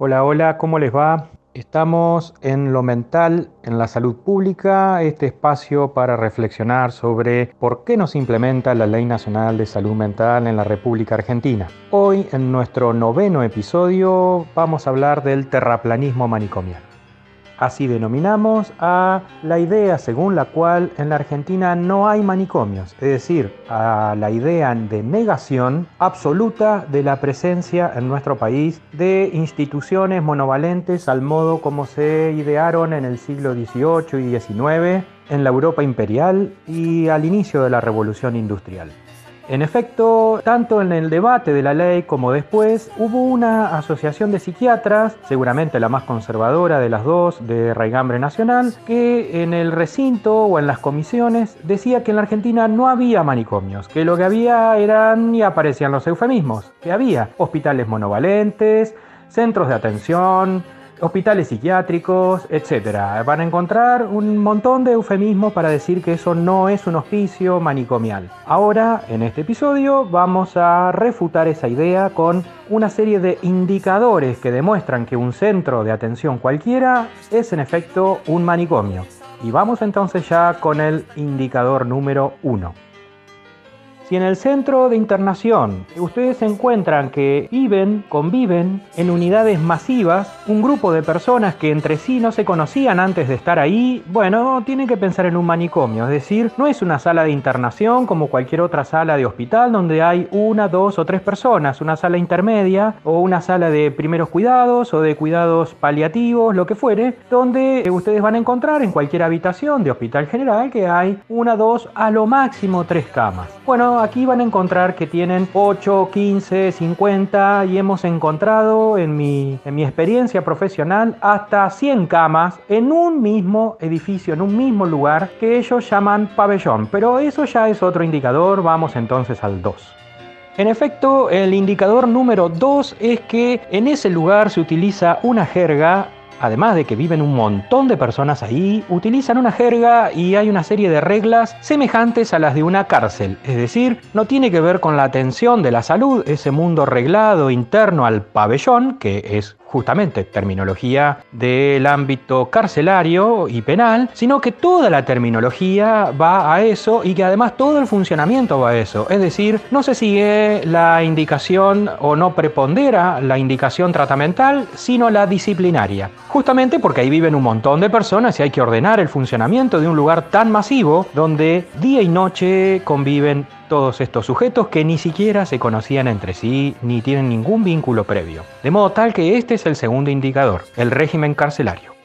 Hola, hola, ¿cómo les va? Estamos en lo mental, en la salud pública, este espacio para reflexionar sobre por qué no se implementa la Ley Nacional de Salud Mental en la República Argentina. Hoy, en nuestro noveno episodio, vamos a hablar del terraplanismo manicomial. Así denominamos a la idea según la cual en la Argentina no hay manicomios, es decir, a la idea de negación absoluta de la presencia en nuestro país de instituciones monovalentes al modo como se idearon en el siglo XVIII y XIX en la Europa imperial y al inicio de la Revolución Industrial. En efecto, tanto en el debate de la ley como después, hubo una asociación de psiquiatras, seguramente la más conservadora de las dos, de Raigambre Nacional, que en el recinto o en las comisiones decía que en la Argentina no había manicomios, que lo que había eran, y aparecían los eufemismos, que había hospitales monovalentes, centros de atención, hospitales psiquiátricos, etc. Van a encontrar un montón de eufemismos para decir que eso no es un hospicio manicomial. Ahora, en este episodio, vamos a refutar esa idea con una serie de indicadores que demuestran que un centro de atención cualquiera es en efecto un manicomio. Y vamos entonces ya con el indicador número 1. Si en el centro de internación ustedes encuentran que viven, conviven en unidades masivas, un grupo de personas que entre sí no se conocían antes de estar ahí, bueno, tienen que pensar en un manicomio, es decir, no es una sala de internación como cualquier otra sala de hospital donde hay una, dos o tres personas, una sala intermedia o una sala de primeros cuidados o de cuidados paliativos, lo que fuere, donde ustedes van a encontrar en cualquier habitación de hospital general que hay una, dos, a lo máximo tres camas. Bueno, aquí van a encontrar que tienen 8, 15, 50 y hemos encontrado en mi, en mi experiencia profesional hasta 100 camas en un mismo edificio, en un mismo lugar que ellos llaman pabellón. Pero eso ya es otro indicador, vamos entonces al 2. En efecto, el indicador número 2 es que en ese lugar se utiliza una jerga además de que viven un montón de personas ahí, utilizan una jerga y hay una serie de reglas semejantes a las de una cárcel. Es decir, no tiene que ver con la atención de la salud, ese mundo reglado interno al pabellón, que es justamente terminología del ámbito carcelario y penal, sino que toda la terminología va a eso y que además todo el funcionamiento va a eso. Es decir, no se sigue la indicación o no prepondera la indicación tratamental, sino la disciplinaria. Justamente porque ahí viven un montón de personas y hay que ordenar el funcionamiento de un lugar tan masivo donde día y noche conviven todos estos sujetos que ni siquiera se conocían entre sí ni tienen ningún vínculo previo. De modo tal que este es el segundo indicador, el régimen carcelario.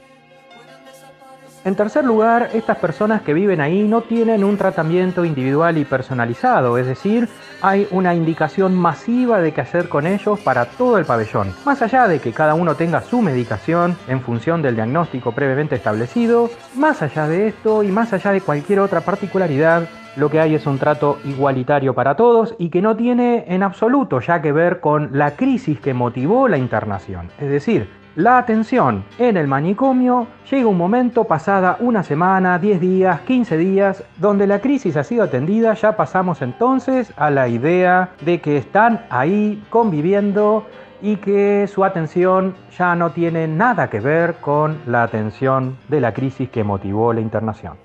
En tercer lugar, estas personas que viven ahí no tienen un tratamiento individual y personalizado, es decir, hay una indicación masiva de qué hacer con ellos para todo el pabellón. Más allá de que cada uno tenga su medicación en función del diagnóstico previamente establecido, más allá de esto y más allá de cualquier otra particularidad, lo que hay es un trato igualitario para todos y que no tiene en absoluto ya que ver con la crisis que motivó la internación. Es decir, la atención en el manicomio llega un momento pasada una semana, 10 días, 15 días, donde la crisis ha sido atendida, ya pasamos entonces a la idea de que están ahí conviviendo y que su atención ya no tiene nada que ver con la atención de la crisis que motivó la internación.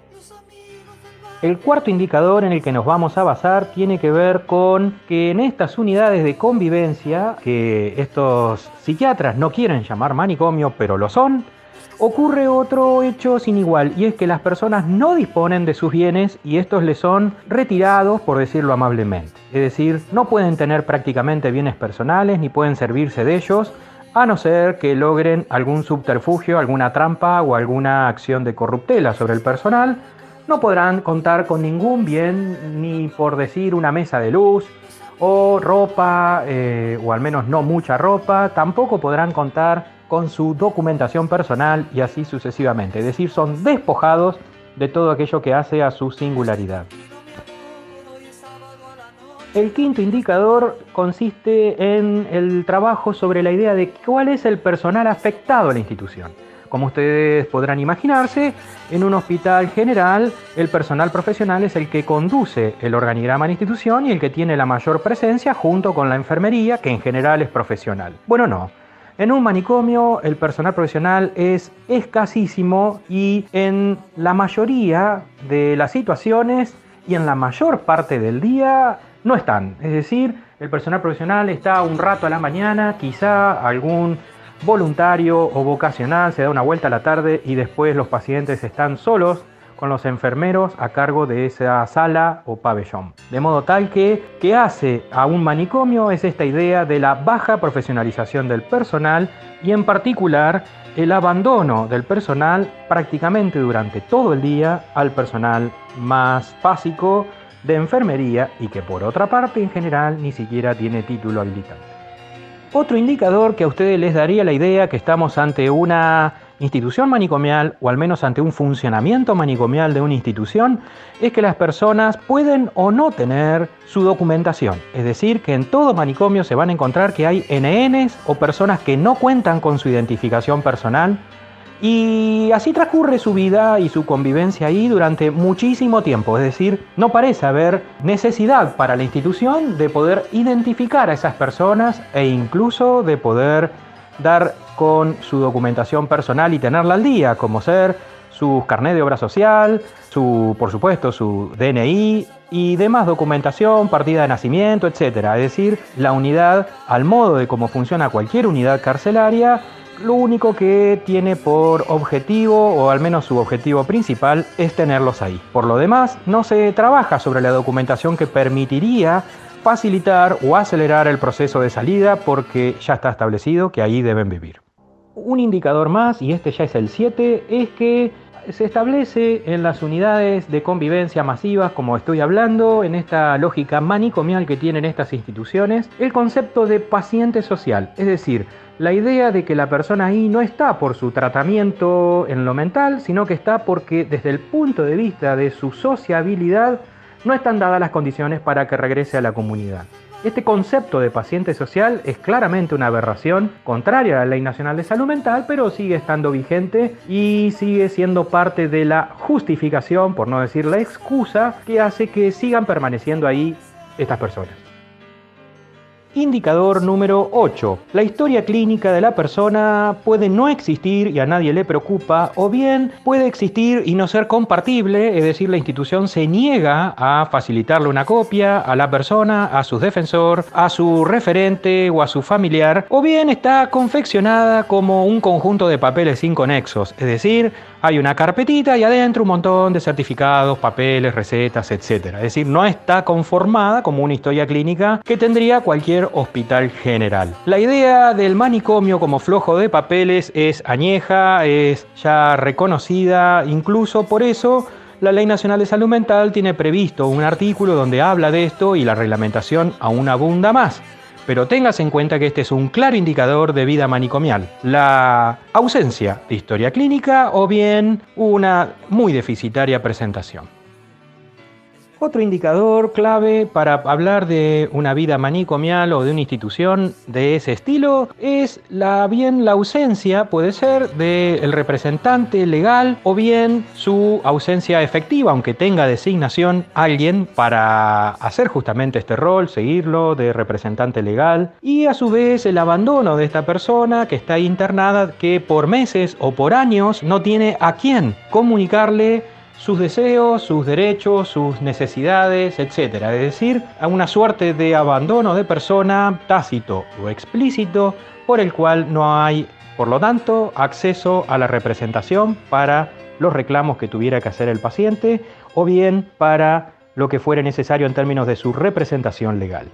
El cuarto indicador en el que nos vamos a basar tiene que ver con que en estas unidades de convivencia, que estos psiquiatras no quieren llamar manicomio, pero lo son, ocurre otro hecho sin igual, y es que las personas no disponen de sus bienes y estos les son retirados, por decirlo amablemente. Es decir, no pueden tener prácticamente bienes personales ni pueden servirse de ellos, a no ser que logren algún subterfugio, alguna trampa o alguna acción de corruptela sobre el personal, no podrán contar con ningún bien, ni por decir una mesa de luz o ropa, eh, o al menos no mucha ropa, tampoco podrán contar con su documentación personal y así sucesivamente. Es decir, son despojados de todo aquello que hace a su singularidad. El quinto indicador consiste en el trabajo sobre la idea de cuál es el personal afectado a la institución. Como ustedes podrán imaginarse, en un hospital general el personal profesional es el que conduce el organigrama de la institución y el que tiene la mayor presencia junto con la enfermería, que en general es profesional. Bueno, no. En un manicomio el personal profesional es escasísimo y en la mayoría de las situaciones y en la mayor parte del día no están. Es decir, el personal profesional está un rato a la mañana, quizá algún voluntario o vocacional se da una vuelta a la tarde y después los pacientes están solos con los enfermeros a cargo de esa sala o pabellón. De modo tal que, que hace a un manicomio es esta idea de la baja profesionalización del personal y en particular el abandono del personal prácticamente durante todo el día al personal más básico de enfermería y que por otra parte en general ni siquiera tiene título habilitante. Otro indicador que a ustedes les daría la idea que estamos ante una institución manicomial o al menos ante un funcionamiento manicomial de una institución es que las personas pueden o no tener su documentación. Es decir, que en todo manicomio se van a encontrar que hay NNs o personas que no cuentan con su identificación personal y así transcurre su vida y su convivencia ahí durante muchísimo tiempo. Es decir, no parece haber necesidad para la institución de poder identificar a esas personas e incluso de poder dar con su documentación personal y tenerla al día, como ser su carnet de obra social, su, por supuesto, su DNI y demás documentación, partida de nacimiento, etc. Es decir, la unidad, al modo de cómo funciona cualquier unidad carcelaria, lo único que tiene por objetivo, o al menos su objetivo principal, es tenerlos ahí. Por lo demás, no se trabaja sobre la documentación que permitiría facilitar o acelerar el proceso de salida porque ya está establecido que ahí deben vivir. Un indicador más, y este ya es el 7, es que se establece en las unidades de convivencia masivas, como estoy hablando, en esta lógica manicomial que tienen estas instituciones, el concepto de paciente social, es decir, la idea de que la persona ahí no está por su tratamiento en lo mental, sino que está porque desde el punto de vista de su sociabilidad no están dadas las condiciones para que regrese a la comunidad. Este concepto de paciente social es claramente una aberración contraria a la Ley Nacional de Salud Mental, pero sigue estando vigente y sigue siendo parte de la justificación, por no decir la excusa, que hace que sigan permaneciendo ahí estas personas. Indicador número 8. La historia clínica de la persona puede no existir y a nadie le preocupa, o bien puede existir y no ser compartible, es decir, la institución se niega a facilitarle una copia a la persona, a su defensor, a su referente o a su familiar, o bien está confeccionada como un conjunto de papeles sin conexos, es decir, hay una carpetita y adentro un montón de certificados, papeles, recetas, etc. Es decir, no está conformada como una historia clínica que tendría cualquier hospital general. La idea del manicomio como flojo de papeles es añeja, es ya reconocida, incluso por eso la Ley Nacional de Salud Mental tiene previsto un artículo donde habla de esto y la reglamentación aún abunda más pero tengas en cuenta que este es un claro indicador de vida manicomial. La ausencia de historia clínica o bien una muy deficitaria presentación. Otro indicador clave para hablar de una vida manicomial o de una institución de ese estilo es la bien la ausencia, puede ser, del representante legal o bien su ausencia efectiva, aunque tenga designación alguien para hacer justamente este rol, seguirlo de representante legal, y a su vez el abandono de esta persona que está internada, que por meses o por años no tiene a quién comunicarle sus deseos, sus derechos, sus necesidades, etc. Es decir, a una suerte de abandono de persona tácito o explícito por el cual no hay, por lo tanto, acceso a la representación para los reclamos que tuviera que hacer el paciente o bien para lo que fuera necesario en términos de su representación legal.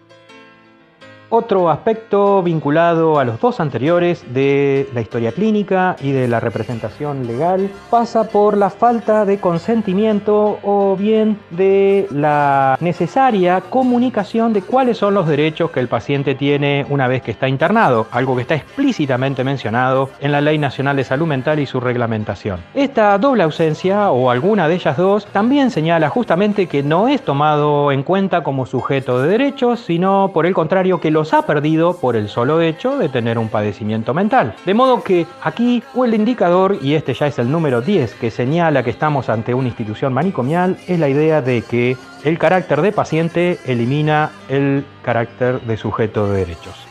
Otro aspecto vinculado a los dos anteriores de la historia clínica y de la representación legal pasa por la falta de consentimiento o bien de la necesaria comunicación de cuáles son los derechos que el paciente tiene una vez que está internado, algo que está explícitamente mencionado en la Ley Nacional de Salud Mental y su reglamentación. Esta doble ausencia o alguna de ellas dos también señala justamente que no es tomado en cuenta como sujeto de derechos, sino por el contrario que los ha perdido por el solo hecho de tener un padecimiento mental. De modo que aquí el indicador, y este ya es el número 10 que señala que estamos ante una institución manicomial, es la idea de que el carácter de paciente elimina el carácter de sujeto de derechos.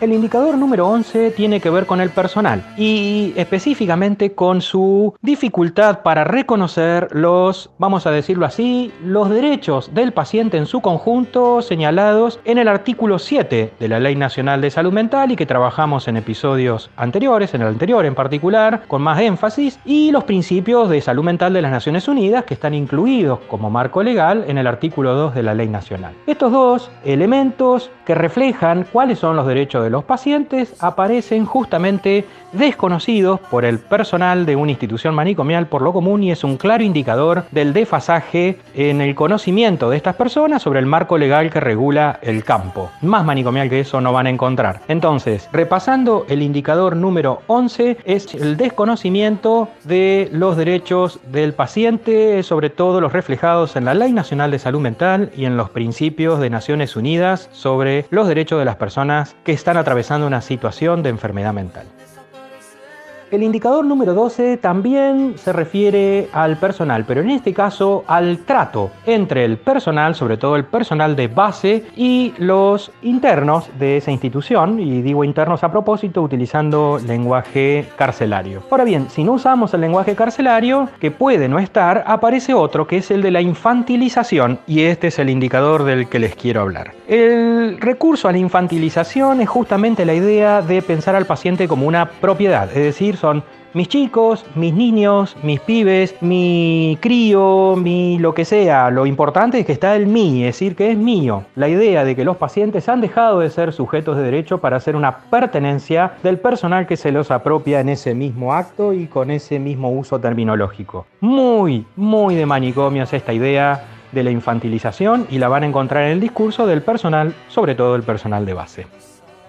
El indicador número 11 tiene que ver con el personal y específicamente con su dificultad para reconocer los, vamos a decirlo así, los derechos del paciente en su conjunto señalados en el artículo 7 de la Ley Nacional de Salud Mental y que trabajamos en episodios anteriores, en el anterior en particular, con más énfasis, y los principios de salud mental de las Naciones Unidas que están incluidos como marco legal en el artículo 2 de la Ley Nacional. Estos dos elementos que reflejan cuáles son los derechos los pacientes aparecen justamente desconocidos por el personal de una institución manicomial por lo común y es un claro indicador del desfasaje en el conocimiento de estas personas sobre el marco legal que regula el campo. Más manicomial que eso no van a encontrar. Entonces, repasando el indicador número 11 es el desconocimiento de los derechos del paciente, sobre todo los reflejados en la Ley Nacional de Salud Mental y en los principios de Naciones Unidas sobre los derechos de las personas que están atravesando una situación de enfermedad mental. El indicador número 12 también se refiere al personal, pero en este caso al trato entre el personal, sobre todo el personal de base, y los internos de esa institución, y digo internos a propósito utilizando lenguaje carcelario. Ahora bien, si no usamos el lenguaje carcelario, que puede no estar, aparece otro que es el de la infantilización, y este es el indicador del que les quiero hablar. El recurso a la infantilización es justamente la idea de pensar al paciente como una propiedad, es decir, son mis chicos, mis niños, mis pibes, mi crío, mi lo que sea. Lo importante es que está el mí, es decir, que es mío. La idea de que los pacientes han dejado de ser sujetos de derecho para ser una pertenencia del personal que se los apropia en ese mismo acto y con ese mismo uso terminológico. Muy, muy de manicomios esta idea de la infantilización y la van a encontrar en el discurso del personal, sobre todo el personal de base.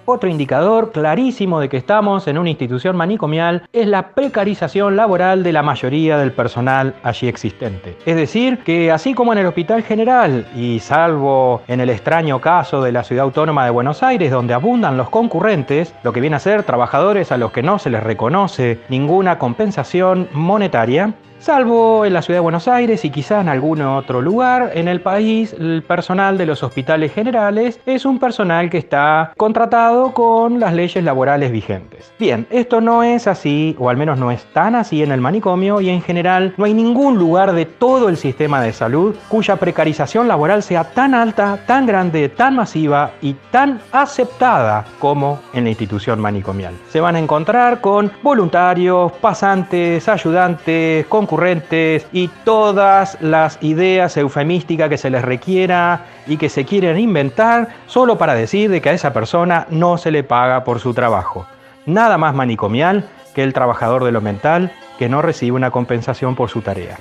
Otro indicador clarísimo de que estamos en una institución manicomial es la precarización laboral de la mayoría del personal allí existente. Es decir, que así como en el Hospital General, y salvo en el extraño caso de la Ciudad Autónoma de Buenos Aires, donde abundan los concurrentes, lo que viene a ser trabajadores a los que no se les reconoce ninguna compensación monetaria, Salvo en la ciudad de Buenos Aires y quizá en algún otro lugar en el país, el personal de los hospitales generales es un personal que está contratado con las leyes laborales vigentes. Bien, esto no es así, o al menos no es tan así en el manicomio y en general no hay ningún lugar de todo el sistema de salud cuya precarización laboral sea tan alta, tan grande, tan masiva y tan aceptada como en la institución manicomial. Se van a encontrar con voluntarios, pasantes, ayudantes, con y todas las ideas eufemísticas que se les requiera y que se quieren inventar solo para decir de que a esa persona no se le paga por su trabajo. Nada más manicomial que el trabajador de lo mental que no recibe una compensación por su tarea.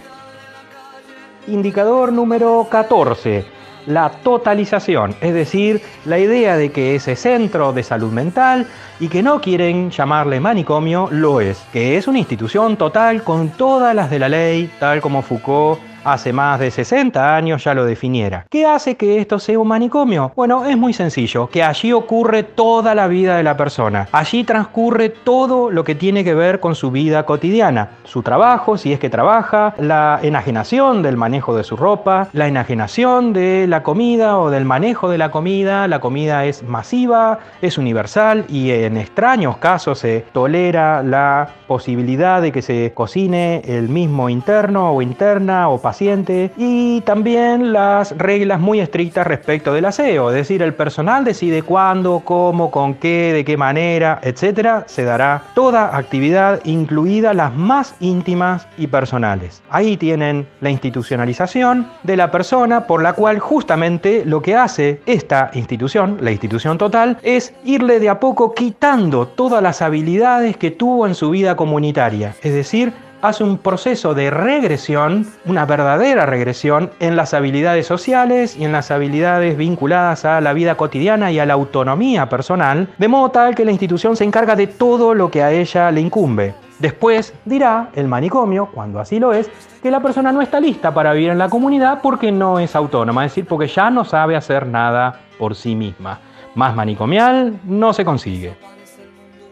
Indicador número 14 la totalización, es decir, la idea de que ese centro de salud mental y que no quieren llamarle manicomio lo es, que es una institución total con todas las de la ley, tal como Foucault hace más de 60 años ya lo definiera. ¿Qué hace que esto sea un manicomio? Bueno, es muy sencillo, que allí ocurre toda la vida de la persona. Allí transcurre todo lo que tiene que ver con su vida cotidiana, su trabajo, si es que trabaja, la enajenación del manejo de su ropa, la enajenación de la comida o del manejo de la comida. La comida es masiva, es universal y en extraños casos se tolera la posibilidad de que se cocine el mismo interno o interna o y también las reglas muy estrictas respecto del aseo, es decir, el personal decide cuándo, cómo, con qué, de qué manera, etcétera, se dará toda actividad, incluida las más íntimas y personales. Ahí tienen la institucionalización de la persona por la cual justamente lo que hace esta institución, la institución total, es irle de a poco quitando todas las habilidades que tuvo en su vida comunitaria, es decir, hace un proceso de regresión, una verdadera regresión en las habilidades sociales y en las habilidades vinculadas a la vida cotidiana y a la autonomía personal, de modo tal que la institución se encarga de todo lo que a ella le incumbe. Después dirá el manicomio, cuando así lo es, que la persona no está lista para vivir en la comunidad porque no es autónoma, es decir, porque ya no sabe hacer nada por sí misma. Más manicomial no se consigue.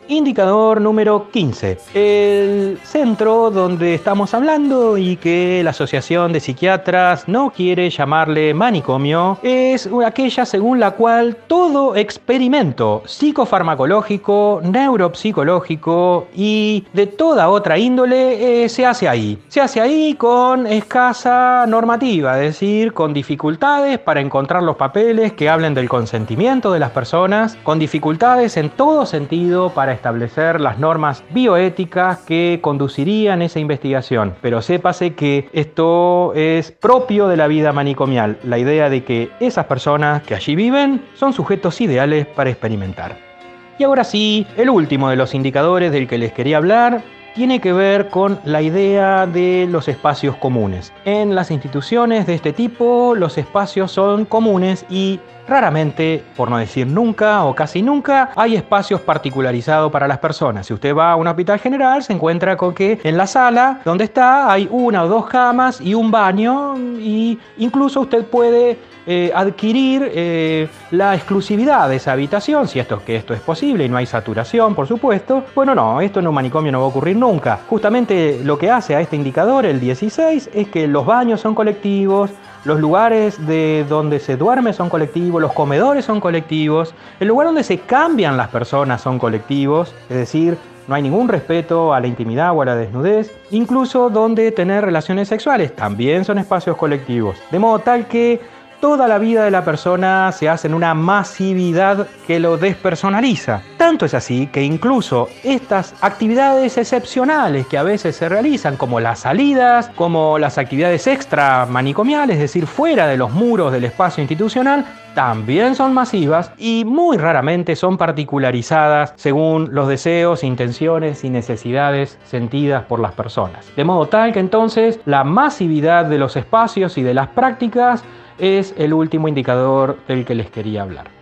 Indicador número 15. El centro donde estamos hablando y que la Asociación de Psiquiatras no quiere llamarle manicomio es aquella según la cual todo experimento psicofarmacológico, neuropsicológico y de toda otra índole eh, se hace ahí. Se hace ahí con escasa normativa, es decir, con dificultades para encontrar los papeles que hablen del consentimiento de las personas, con dificultades en todo sentido para establecer las normas bioéticas que conducirían esa investigación. Pero sépase que esto es propio de la vida manicomial, la idea de que esas personas que allí viven son sujetos ideales para experimentar. Y ahora sí, el último de los indicadores del que les quería hablar tiene que ver con la idea de los espacios comunes. En las instituciones de este tipo, los espacios son comunes y Raramente, por no decir nunca o casi nunca, hay espacios particularizados para las personas. Si usted va a un hospital general, se encuentra con que en la sala donde está hay una o dos camas y un baño y incluso usted puede eh, adquirir eh, la exclusividad de esa habitación, si esto, que esto es posible y no hay saturación, por supuesto. Bueno, no, esto en un manicomio no va a ocurrir nunca. Justamente lo que hace a este indicador, el 16, es que los baños son colectivos, los lugares de donde se duerme son colectivos, los comedores son colectivos, el lugar donde se cambian las personas son colectivos, es decir, no hay ningún respeto a la intimidad o a la desnudez, incluso donde tener relaciones sexuales también son espacios colectivos, de modo tal que toda la vida de la persona se hace en una masividad que lo despersonaliza. Tanto es así que incluso estas actividades excepcionales que a veces se realizan, como las salidas, como las actividades extra manicomiales, es decir, fuera de los muros del espacio institucional, también son masivas y muy raramente son particularizadas según los deseos, intenciones y necesidades sentidas por las personas. De modo tal que entonces la masividad de los espacios y de las prácticas es el último indicador del que les quería hablar.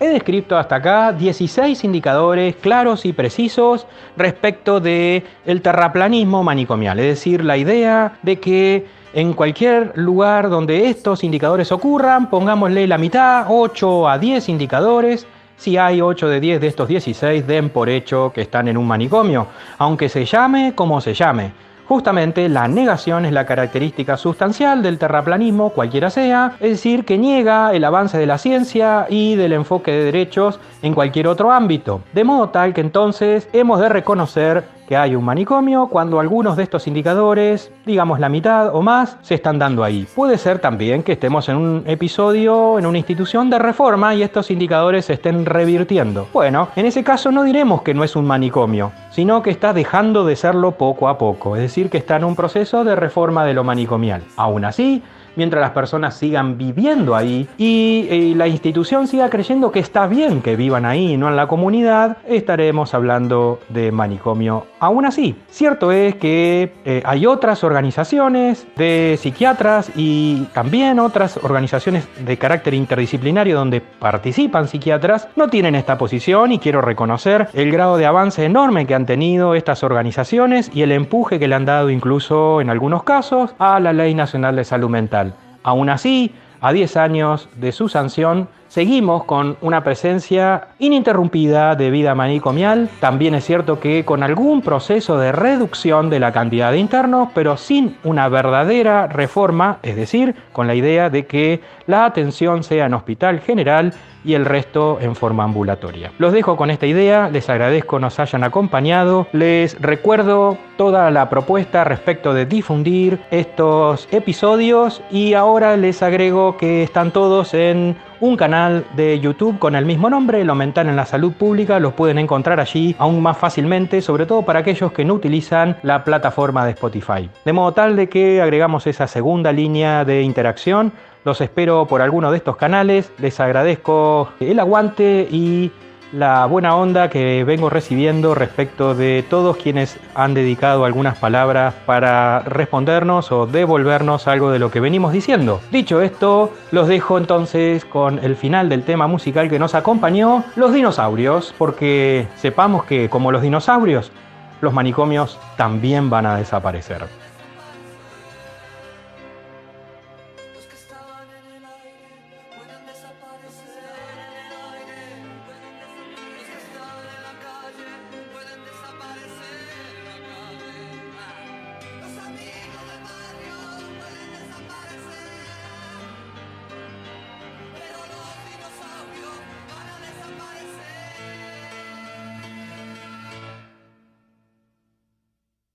He descrito hasta acá 16 indicadores claros y precisos respecto de terraplanismo manicomial, es decir, la idea de que en cualquier lugar donde estos indicadores ocurran, pongámosle la mitad, 8 a 10 indicadores, si hay 8 de 10 de estos 16, den por hecho que están en un manicomio, aunque se llame como se llame. Justamente la negación es la característica sustancial del terraplanismo, cualquiera sea, es decir, que niega el avance de la ciencia y del enfoque de derechos en cualquier otro ámbito. De modo tal que entonces hemos de reconocer que hay un manicomio cuando algunos de estos indicadores, digamos la mitad o más, se están dando ahí. Puede ser también que estemos en un episodio, en una institución de reforma y estos indicadores se estén revirtiendo. Bueno, en ese caso no diremos que no es un manicomio, sino que está dejando de serlo poco a poco, es decir, que está en un proceso de reforma de lo manicomial. Aún así, mientras las personas sigan viviendo ahí y, la institución siga creyendo que está bien que vivan ahí no en la comunidad, estaremos hablando de manicomio. Aún así, cierto es que eh, hay otras organizaciones de psiquiatras y también otras organizaciones de carácter interdisciplinario donde participan psiquiatras, no tienen esta posición y quiero reconocer el grado de avance enorme que han tenido estas organizaciones y el empuje que le han dado incluso en algunos casos a la Ley Nacional de Salud Mental. Aún así, a 10 años de su sanción, seguimos con una presencia ininterrumpida de vida manicomial. También es cierto que con algún proceso de reducción de la cantidad de internos, pero sin una verdadera reforma, es decir, con la idea de que la atención sea en hospital general y el resto en forma ambulatoria. Los dejo con esta idea, les agradezco nos hayan acompañado, les recuerdo toda la propuesta respecto de difundir estos episodios y ahora les agrego que están todos en un canal de YouTube con el mismo nombre, Lo Mental en la Salud Pública, los pueden encontrar allí aún más fácilmente, sobre todo para aquellos que no utilizan la plataforma de Spotify. De modo tal de que agregamos esa segunda línea de interacción los espero por alguno de estos canales. Les agradezco el aguante y la buena onda que vengo recibiendo respecto de todos quienes han dedicado algunas palabras para respondernos o devolvernos algo de lo que venimos diciendo. Dicho esto, los dejo entonces con el final del tema musical que nos acompañó, los dinosaurios, porque sepamos que como los dinosaurios, los manicomios también van a desaparecer.